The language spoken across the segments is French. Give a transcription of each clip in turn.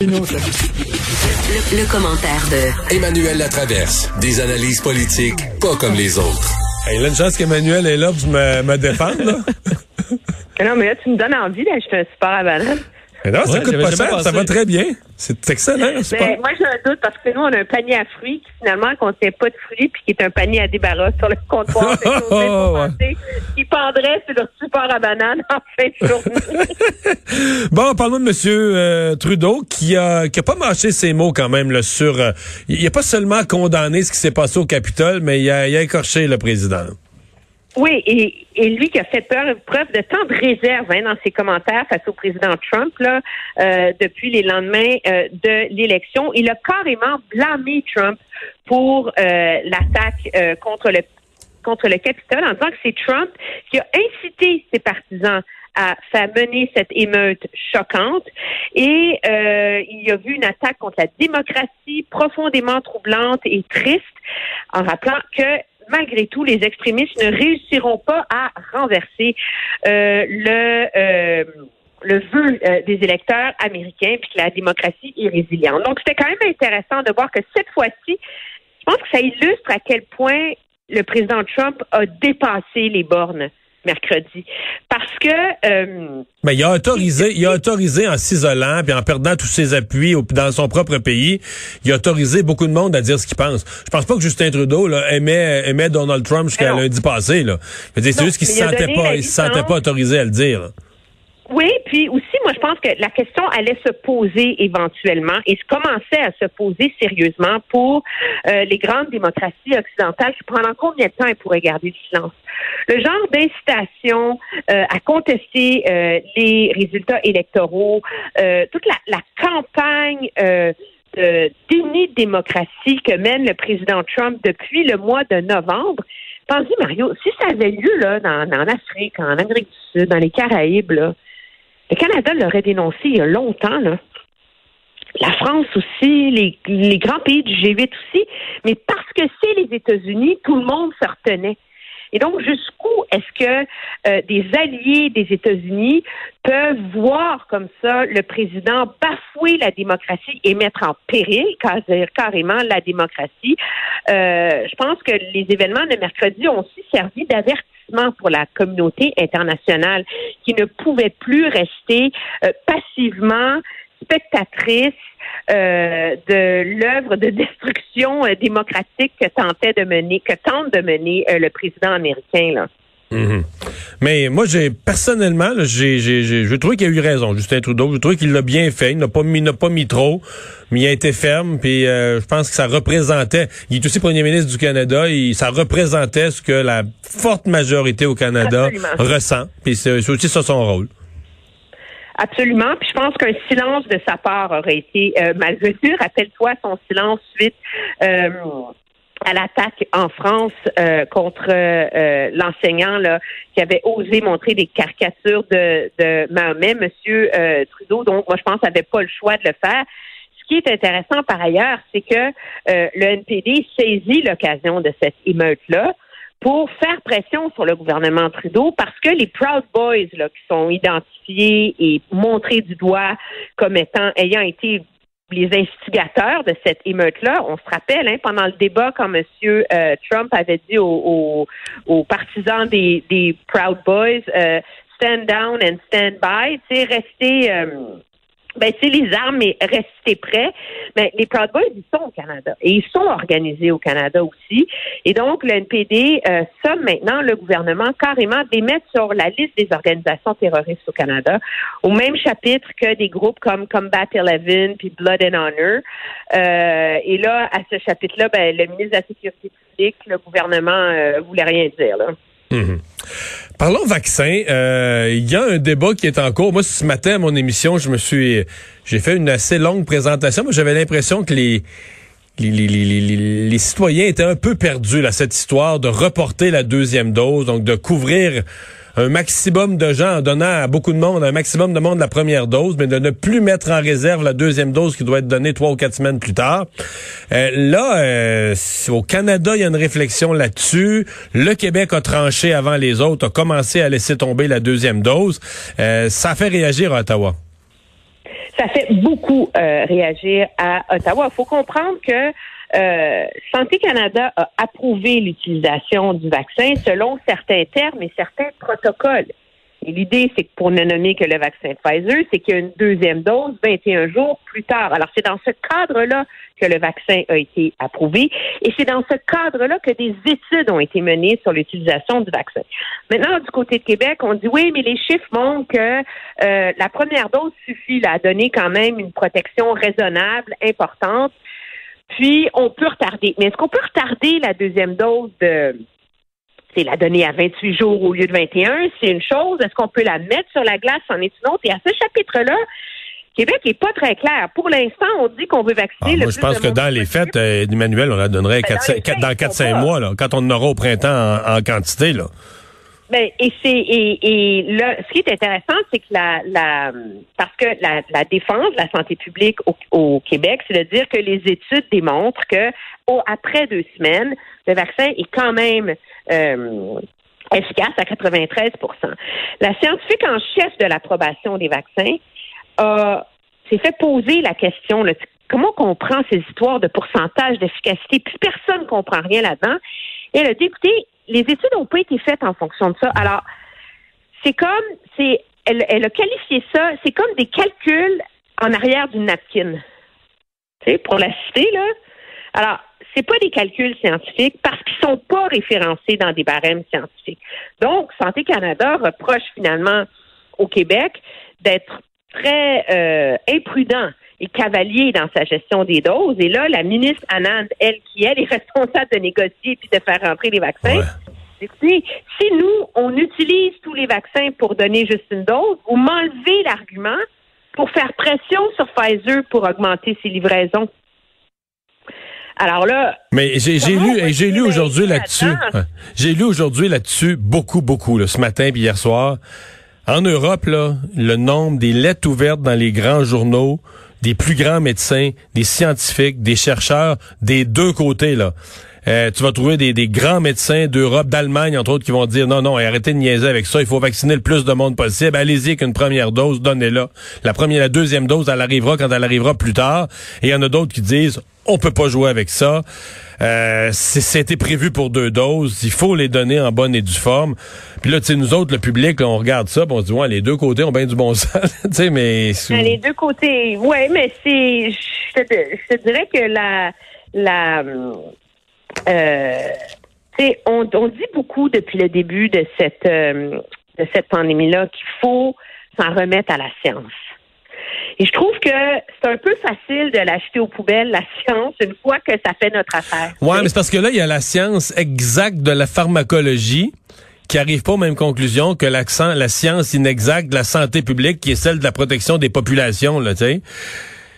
Le, commentaire de Emmanuel Latraverse. Des analyses politiques pas comme les autres. Il a une chance qu'Emmanuel est là pour me, me défendre. Là. non, mais là, tu me donnes envie d'acheter un super à banane. Mais non, ça coûte pas cher, ça va très bien. C'est excellent. Pas... moi, j'ai un doute parce que nous, on a un panier à fruits qui finalement ne contient pas de fruits puis qui est un panier à débarras sur le comptoir. oh, ouais. qui pendrait sur le super à banane en fin de journée. bon, parlons de M. Euh, Trudeau qui a, qui a pas mâché ses mots quand même là, sur... Euh, il a pas seulement condamné ce qui s'est passé au Capitole, mais il a, il a écorché le président. Oui, et, et, lui qui a fait preuve de tant de réserve hein, dans ses commentaires face au président Trump là, euh, depuis les lendemains euh, de l'élection, il a carrément blâmé Trump pour euh, l'attaque contre le contre le Capitole en disant que c'est Trump qui a incité ses partisans à faire mener cette émeute choquante. Et euh, il y a vu une attaque contre la démocratie profondément troublante et triste, en rappelant que malgré tout, les extrémistes ne réussiront pas à renverser euh, le euh, le vœu euh, des électeurs américains, puis que la démocratie est résiliente. Donc, c'était quand même intéressant de voir que cette fois-ci, je pense que ça illustre à quel point le président Trump a dépassé les bornes mercredi. Parce que... Euh, Mais il a autorisé, il a autorisé en s'isolant puis en perdant tous ses appuis dans son propre pays, il a autorisé beaucoup de monde à dire ce qu'il pense. Je pense pas que Justin Trudeau là, aimait, aimait Donald Trump jusqu'à lundi passé. Là. C'est juste qu'il se sentait pas, il se sentait pas autorisé à le dire. Oui, puis aussi, moi, je pense que la question allait se poser éventuellement et commençait à se poser sérieusement pour euh, les grandes démocraties occidentales. Pendant combien de temps elles pourraient garder le silence? Le genre d'incitation euh, à contester euh, les résultats électoraux, toute la, la campagne de déni démocratie que mène le président Trump depuis le mois de novembre. Pensez, Mario, si ça avait lieu là, dans, en Afrique, en Amérique du Sud, dans les Caraïbes, là, le Canada l'aurait dénoncé il y a longtemps, là. La France aussi, les, grands pays du G8 aussi, mais parce que c'est les États-Unis, tout le monde se retenait. Et donc, jusqu'où est-ce que euh, des alliés des États-Unis peuvent voir comme ça le président bafouer la démocratie et mettre en péril carrément la démocratie? Euh, je pense que les événements de mercredi ont aussi servi d'avertissement pour la communauté internationale qui ne pouvait plus rester euh, passivement spectatrice euh, de l'œuvre de destruction euh, démocratique que tentait de mener, que tente de mener euh, le président américain là. Mhm. Mais moi, j'ai personnellement, j'ai, trouve qu'il a eu raison, Justin Trudeau. Je trouve qu'il l'a bien fait. Il n'a pas mis, n'a pas mis trop, mais il a été ferme. Puis je pense que ça représentait. Il est aussi premier ministre du Canada. Il, ça représentait ce que la forte majorité au Canada ressent. Puis c'est, c'est aussi ça son rôle. Absolument. Puis je pense qu'un silence de sa part aurait été euh, malvenu. Rappelle-toi son silence suite euh, à l'attaque en France euh, contre euh, l'enseignant là, qui avait osé montrer des caricatures de, de Mahomet, Monsieur Trudeau. Donc, moi, je pense n'avait pas le choix de le faire. Ce qui est intéressant par ailleurs, c'est que le NPD saisit l'occasion de cette émeute-là pour faire pression sur le gouvernement Trudeau parce que les Proud Boys là, qui sont identifiés et montrés du doigt comme étant ayant été les instigateurs de cette émeute-là, on se rappelle, hein, pendant le débat, quand M. Euh, Trump avait dit aux, partisans des, des Proud Boys, euh, stand down and stand by, c'est rester euh, ben, c'est les armes, mais restez prêts. Mais les Proud Boys, ils sont au Canada et ils sont organisés au Canada aussi. Et donc, le NPD euh, somme maintenant le gouvernement carrément d'émettre sur la liste des organisations terroristes au Canada, au même chapitre que des groupes comme Combat 11 puis Blood and Honor. Euh, et là, à ce chapitre-là, ben, le ministre de la Sécurité publique, le gouvernement euh, voulait rien dire. Là. Mhm. Parlons vaccin. Euh, il y a un débat qui est en cours. Moi, ce matin, à mon émission, je me suis, j'ai fait une assez longue présentation. Moi, j'avais l'impression que les les, les, les, les, citoyens étaient un peu perdus là cette histoire de reporter la deuxième dose, donc de couvrir un maximum de gens en donnant à beaucoup de monde un maximum de monde la première dose, mais de ne plus mettre en réserve la deuxième dose qui doit être donnée trois ou quatre semaines plus tard. Euh, là, euh, au Canada, il y a une réflexion là-dessus. Le Québec a tranché avant les autres, a commencé à laisser tomber la deuxième dose. Euh, ça fait réagir à Ottawa ça fait beaucoup euh, réagir à Ottawa. Il faut comprendre que euh, Santé Canada a approuvé l'utilisation du vaccin selon certains termes et certains protocoles. Et l'idée, c'est que pour ne nommer que le vaccin Pfizer, c'est qu'il y a une deuxième dose 21 jours plus tard. Alors, c'est dans ce cadre-là que le vaccin a été approuvé et c'est dans ce cadre-là que des études ont été menées sur l'utilisation du vaccin. Maintenant, du côté de Québec, on dit oui, mais les chiffres montrent que euh, la première dose suffit là, à donner quand même une protection raisonnable, importante. Puis, on peut retarder. Mais est-ce qu'on peut retarder la deuxième dose de c'est la donner à 28 jours au lieu de 21, c'est une chose. Est-ce qu'on peut la mettre sur la glace? en est une autre. Et à ce chapitre-là, Québec n'est pas très clair. Pour l'instant, on dit qu'on veut vacciner ah, le moi, je pense que dans les fêtes, euh, Emmanuel, on la donnerait ben, dans, 4-5 mois, là, quand on en aura au printemps en, quantité. Là. Ben, et c'est et, là, ce qui est intéressant, c'est que la, la parce que la, la défense de la santé publique au, Québec, c'est de dire que les études démontrent que après deux semaines, le vaccin est quand même euh, efficace à 93% La scientifique en chef de l'approbation des vaccins s'est fait poser la question comment on comprend ces histoires de pourcentage d'efficacité, puis personne ne comprend rien là-dedans. Et elle a dit, écoutez, les études n'ont pas été faites en fonction de ça. Alors, c'est comme, c'est, elle, elle a qualifié ça, c'est comme des calculs en arrière d'une napkin. Tu sais, pour la citer, là. Alors, c'est pas des calculs scientifiques parce qu'ils sont pas référencés dans des barèmes scientifiques. Donc, Santé Canada reproche finalement au Québec d'être très euh, imprudent et cavalier dans sa gestion des doses. Et là, la ministre Anand, elle, qui elle est responsable de négocier puis de faire rentrer les vaccins, Écoutez, si nous, on utilise tous les vaccins pour donner juste une dose, vous m'enlevez l'argument pour faire pression sur Pfizer pour augmenter ses livraisons. Alors là. Mais j'ai lu, j'ai lu aujourd'hui là-dessus. J'ai lu aujourd'hui là-dessus beaucoup, beaucoup, là, ce matin puis hier soir. En Europe, là, le nombre des lettres ouvertes dans les grands journaux, des plus grands médecins, des scientifiques, des chercheurs, des deux côtés, là. Euh, tu vas trouver des, des grands médecins d'Europe, d'Allemagne, entre autres, qui vont dire non, non, arrêtez de niaiser avec ça, il faut vacciner le plus de monde possible. Allez-y avec une première dose, donnez-la. La première, la deuxième dose, elle arrivera quand elle arrivera plus tard. Et il y en a d'autres qui disent on peut pas jouer avec ça. Euh, c'était prévu pour deux doses. Il faut les donner en bonne et due forme. Puis là, tu sais, nous autres, le public, on regarde ça, on se dit, ouais, les deux côtés ont bien du bon sens. tu sais, mais... Ben, les deux côtés, ouais, mais c'est... Je te, dirais que la... la euh, on, on, dit beaucoup depuis le début de cette, euh, de cette pandémie-là qu'il faut s'en remettre à la science. Et je trouve que c'est un peu facile de l'acheter aux poubelles, la science, une fois que ça fait notre affaire. Oui, mais c'est parce que là, il y a la science exacte de la pharmacologie qui arrive pas aux mêmes conclusions que l'accent, la science inexacte de la santé publique, qui est celle de la protection des populations, là, tu sais.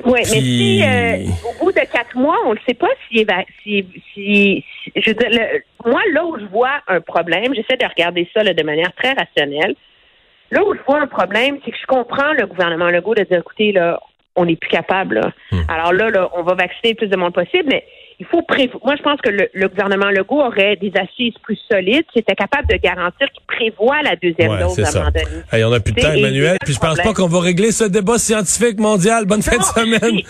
Oui, mais si euh, au bout de quatre mois, on ne sait pas si, si, si, je veux dire, moi là où je vois un problème, j'essaie de regarder ça de manière très rationnelle. Là où je vois un problème, c'est que je comprends le gouvernement Legault de dire, écoutez, là, on n'est plus capable. Hmm. Alors là, là, on va vacciner le plus de monde possible, mais il faut prévoir. Moi, je pense que le, gouvernement Legault aurait des assises plus solides, qui était capable de garantir qu'il prévoit la deuxième dose à un moment donné. on n'a plus de temps, Emmanuel. Puis je pense pas qu'on va régler ce débat scientifique mondial. Bonne fin de semaine.